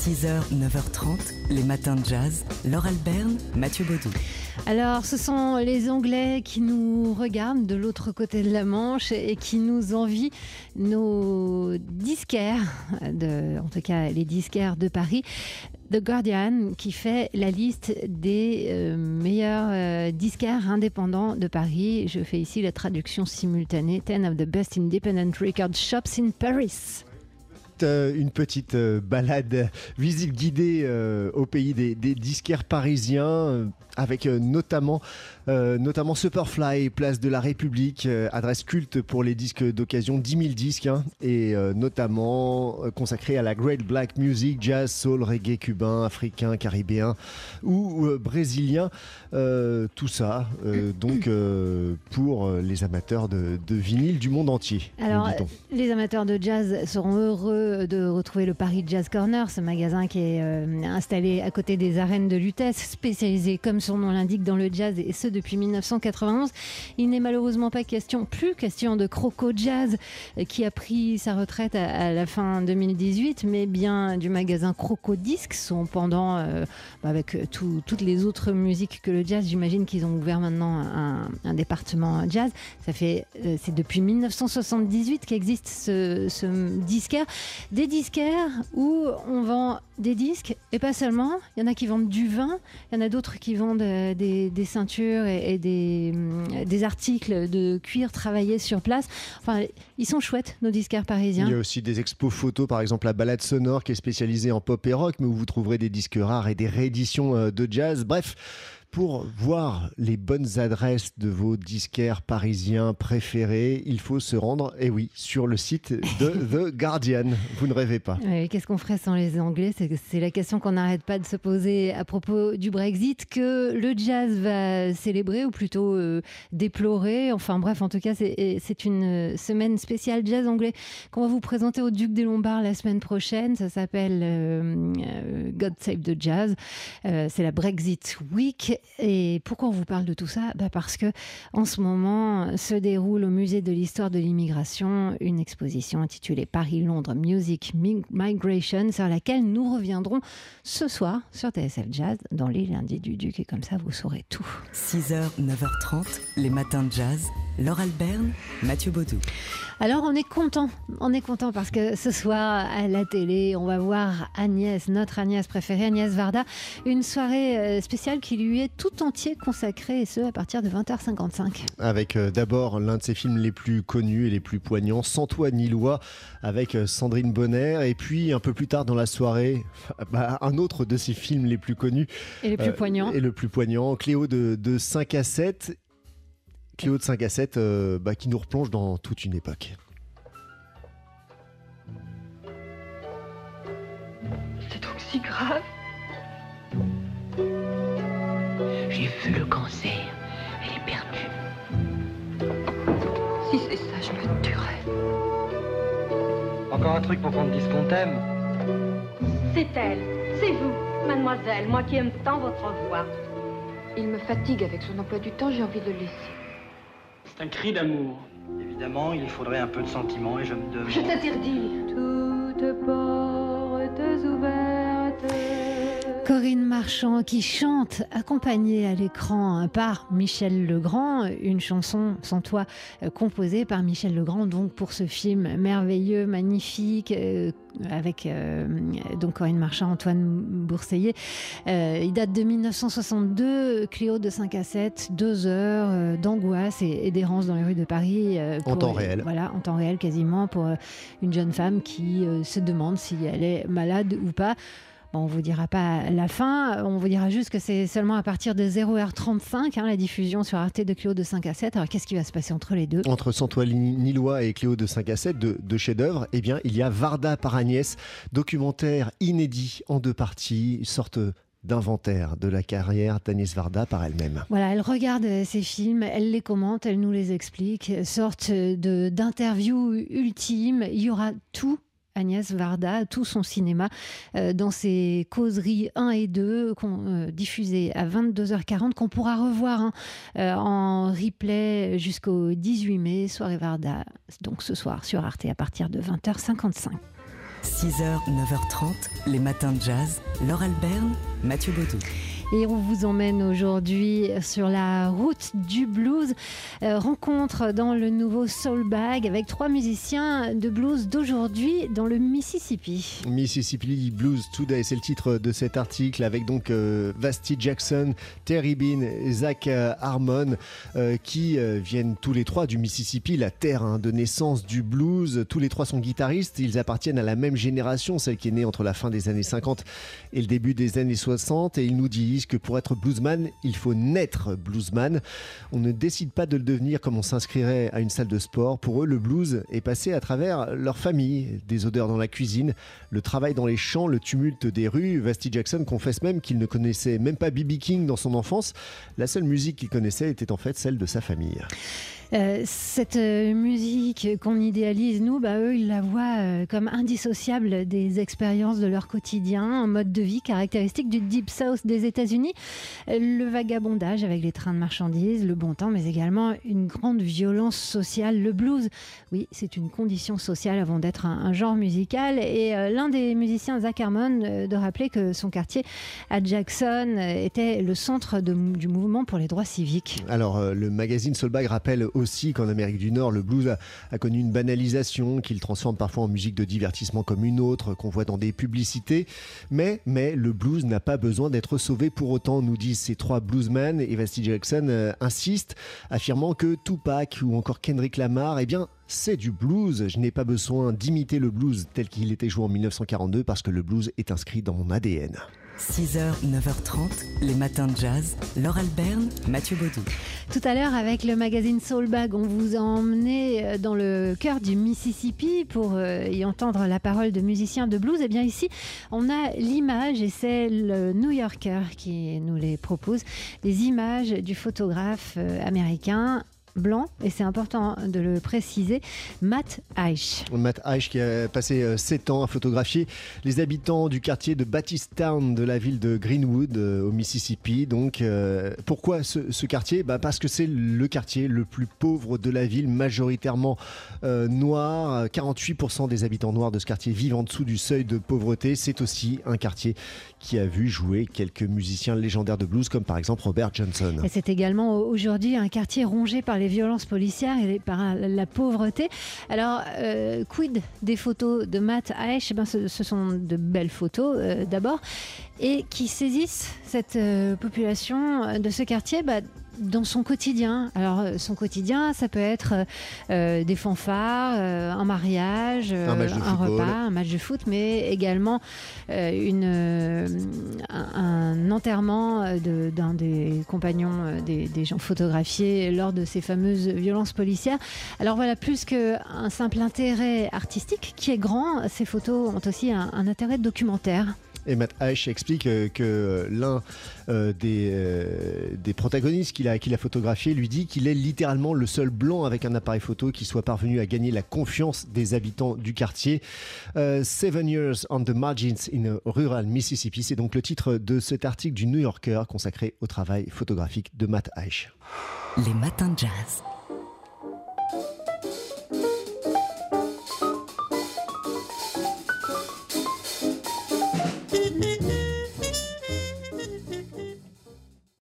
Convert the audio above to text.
6h, 9h30, les matins de jazz. Laure Alberne, Mathieu Baudou. Alors, ce sont les Anglais qui nous regardent de l'autre côté de la Manche et qui nous envient nos disquaires, de, en tout cas les disquaires de Paris. The Guardian qui fait la liste des euh, meilleurs euh, disquaires indépendants de Paris. Je fais ici la traduction simultanée 10 of the best independent record shops in Paris euh, une petite euh, balade visite guidée euh, au pays des, des disquaires parisiens, euh, avec euh, notamment, euh, notamment Superfly, place de la République, euh, adresse culte pour les disques d'occasion, 10 000 disques, hein, et euh, notamment euh, consacré à la Great Black Music, jazz, soul, reggae cubain, africain, caribéen ou euh, brésilien. Euh, tout ça, euh, donc, euh, pour euh, les amateurs de, de vinyle du monde entier. Alors, les amateurs de jazz seront heureux de retrouver le Paris Jazz Corner, ce magasin qui est euh, installé à côté des arènes de Lutèce, spécialisé, comme son nom l'indique, dans le jazz, et ce depuis 1991. Il n'est malheureusement pas question, plus question de Croco Jazz, euh, qui a pris sa retraite à, la fin 2018, mais bien du magasin Croco Discs, son pendant euh, bah, avec tout- toutes les autres musiques que le jazz. J'imagine qu'ils ont ouvert maintenant un, département jazz. Ça fait, c'est depuis 1978 qu'existe ce, ce disquaire. Des disquaires où on vend des disques et pas seulement. Il y en a qui vendent du vin, il y en a d'autres qui vendent euh, des, ceintures et, des, hum, des articles de cuir travaillés sur place. Enfin, ils sont chouettes, nos disquaires parisiens. Il y a aussi des expos photos, par exemple la balade sonore qui est spécialisée en pop et rock, mais où vous trouverez des disques rares et des rééditions euh, de jazz. Bref, pour voir les bonnes adresses de vos disquaires parisiens préférés, il faut se rendre, et oui, sur le site de The Guardian. Vous ne rêvez pas. Qu'est-ce qu'on ferait sans les Anglais? C'est la question qu'on n'arrête pas de se poser à propos du Brexit que le jazz va célébrer ou plutôt euh, déplorer. Enfin bref, en tout cas, c'est une euh, semaine spéciale jazz anglais qu'on va vous présenter au Duc des Lombards la semaine prochaine. Ça s'appelle euh, euh, God Save the Jazz. Euh, c'est la Brexit Week. Et pourquoi on vous parle de tout ça bah Parce que en ce moment se déroule au musée de l'histoire de l'immigration une exposition intitulée Paris-Londres Music Mi- Migration sur laquelle nous reviendrons ce soir sur TSF Jazz dans les lundis du Duc et comme ça vous saurez tout. 6h, 9h30, les matins de jazz. Laure Alberne, Mathieu Baudou. Alors on est content, on est content parce que ce soir à la télé on va voir Agnès, notre Agnès préférée, Agnès Varda, une soirée euh, spéciale qui lui est tout entier consacrée et ce à partir de 20h55. Avec euh, d'abord l'un de ses films les plus connus et les plus poignants, Sans toi ni loi, avec euh, Sandrine Bonner, et puis un peu plus tard dans la soirée, bah, un autre de ses films les plus connus, Et les plus Euh, poignants. Et le plus poignant, Cléo de, de 5 à 7. Cléo de 5 à 7 euh, bah, qui nous replonge dans toute une époque. C'est donc si grave. J'ai vu le cancer. Elle est perdue. Si c'est ça, je me tuerais. Encore un truc pour qu'on te dise qu'on t'aime C'est elle, c'est vous, mademoiselle, moi qui aime tant votre voix. Il me fatigue avec son emploi du temps, j'ai envie de le laisser. C'est un cri d'amour. Évidemment, il faudrait un peu de sentiment et je me demande... Je t'interdis. Marchand qui chante, accompagnée à l'écran par Michel Legrand, une chanson sans toi euh, composée par Michel Legrand donc pour ce film merveilleux, magnifique, euh, avec euh, donc Corinne Marchand, Antoine Bourseillet. Euh, il date de 1962, Cléo de 5 à 7, deux heures d'angoisse et, et d'errance dans les rues de Paris. En temps réel. Voilà, en temps réel quasiment pour une jeune femme qui se demande si elle est malade ou pas. Bon, on vous dira pas la fin, on vous dira juste que c'est seulement à partir de 0h35 hein, la diffusion sur Arte de Cléo de 5 à 7. Alors qu'est-ce qui va se passer entre les deux? Entre Santoine Nilois et Cléo de 5 à 7, de, de chefs-d'œuvre, eh bien, il y a Varda par Agnès, documentaire inédit en deux parties, une sorte d'inventaire de la carrière d'Agnès Varda par elle-même. Voilà, elle regarde ces films, elle les commente, elle nous les explique, sorte d'interview ultime. Il y aura tout. Agnès Varda, tout son cinéma, euh, dans ses causeries 1 et 2, qu'on, euh, diffusées à 22h40, qu'on pourra revoir hein, euh, en replay jusqu'au 18 mai, soirée Varda, donc ce soir sur Arte à partir de 20h55. 6h, 9h30, les matins de jazz. Laure Alberne, Mathieu Baudou. Et on vous emmène aujourd'hui sur la route du blues. Euh, rencontre dans le nouveau Soul Bag avec trois musiciens de blues d'aujourd'hui dans le Mississippi. Mississippi Blues Today, c'est le titre de cet article avec donc euh, Vasti Jackson, Terry Bean Zach euh, Harmon qui viennent tous les trois du Mississippi, la terre hein, de naissance du blues. Tous les trois sont guitaristes, ils appartiennent à la même génération, celle qui est née entre la fin des années 50 et le début des années 60 et ils nous que pour être bluesman, il faut naître bluesman. On ne décide pas de le devenir comme on s'inscrirait à une salle de sport. Pour eux, le blues est passé à travers leur famille, des odeurs dans la cuisine, le travail dans les champs, le tumulte des rues. Vasti Jackson confesse même qu'il ne connaissait même pas B.B. King dans son enfance. La seule musique qu'il connaissait était en fait celle de sa famille. Euh, cette euh, musique qu'on idéalise, nous, bah, eux, ils la voient euh, comme indissociable des expériences de leur quotidien, un mode de vie caractéristique du Deep South des États-Unis. Le vagabondage avec les trains de marchandises, le bon temps, mais également une grande violence sociale. Le blues, oui, c'est une condition sociale avant d'être un, genre musical. Et l'un des musiciens, Zach Harmon, de rappeler que son quartier à Jackson était le centre du mouvement pour les droits civiques. Alors, le magazine Soulbag rappelle aussi qu'en Amérique du Nord, le blues a, connu une banalisation, qu'il transforme parfois en musique de divertissement comme une autre, qu'on voit dans des publicités. Mais, mais le blues n'a pas besoin d'être sauvé pour autant, nous disent ces trois bluesmen. Et Vasti Jackson euh, insiste, affirmant que Tupac ou encore Kendrick Lamar, eh bien, c'est du blues. Je n'ai pas besoin d'imiter le blues tel qu'il était joué en 1942 parce que le blues est inscrit dans mon ADN. 6h, 9h30, les matins de jazz. Laure Alberne, Mathieu Baudou. Tout à l'heure, avec le magazine Soulbag, on vous a emmené euh, dans le cœur du Mississippi pour euh, y entendre la parole de musiciens de blues. Et bien ici, on a l'image, et c'est le New Yorker qui nous les propose, les images du photographe euh, américain blanc, et c'est important de le préciser, Matt Aish. Matt Aish qui a passé 7 ans à photographier les habitants du quartier de Baptistown de la ville de Greenwood euh, au Mississippi. Donc euh, pourquoi ce, ce quartier? Bah Parce que c'est le quartier le plus pauvre de la ville, majoritairement euh, noir. 48% des habitants noirs de ce quartier vivent en dessous du seuil de pauvreté. C'est aussi un quartier qui a vu jouer quelques musiciens légendaires de blues comme par exemple Robert Johnson. Et c'est également aujourd'hui un quartier rongé par les violences policières et par la pauvreté. Alors, euh, quid des photos de Matt Aish Eh ben, ce, sont de belles photos euh, d'abord, et qui saisissent cette euh, population de ce quartier? Bah, dans son quotidien. Alors, euh, son quotidien, ça peut être euh, des fanfares, euh, un mariage, Un match de un football. repas, un match de foot, mais également euh, une, euh, un, enterrement euh, de- d'un des compagnons euh, des, des gens photographiés lors de ces fameuses violences policières. Alors voilà, plus qu'un simple intérêt artistique qui est grand, ces photos ont aussi un, un intérêt documentaire. Et Matt Aish explique euh, que l'un euh, des, euh, des protagonistes qu'il a, qu'il a photographié lui dit qu'il est littéralement le seul blanc avec un appareil photo qui soit parvenu à gagner la confiance des habitants du quartier. Euh, Seven Years on the Margins in Rural Mississippi, c'est donc le titre de cet article du New Yorker consacré au travail photographique de Matt Aish. Les matins de jazz.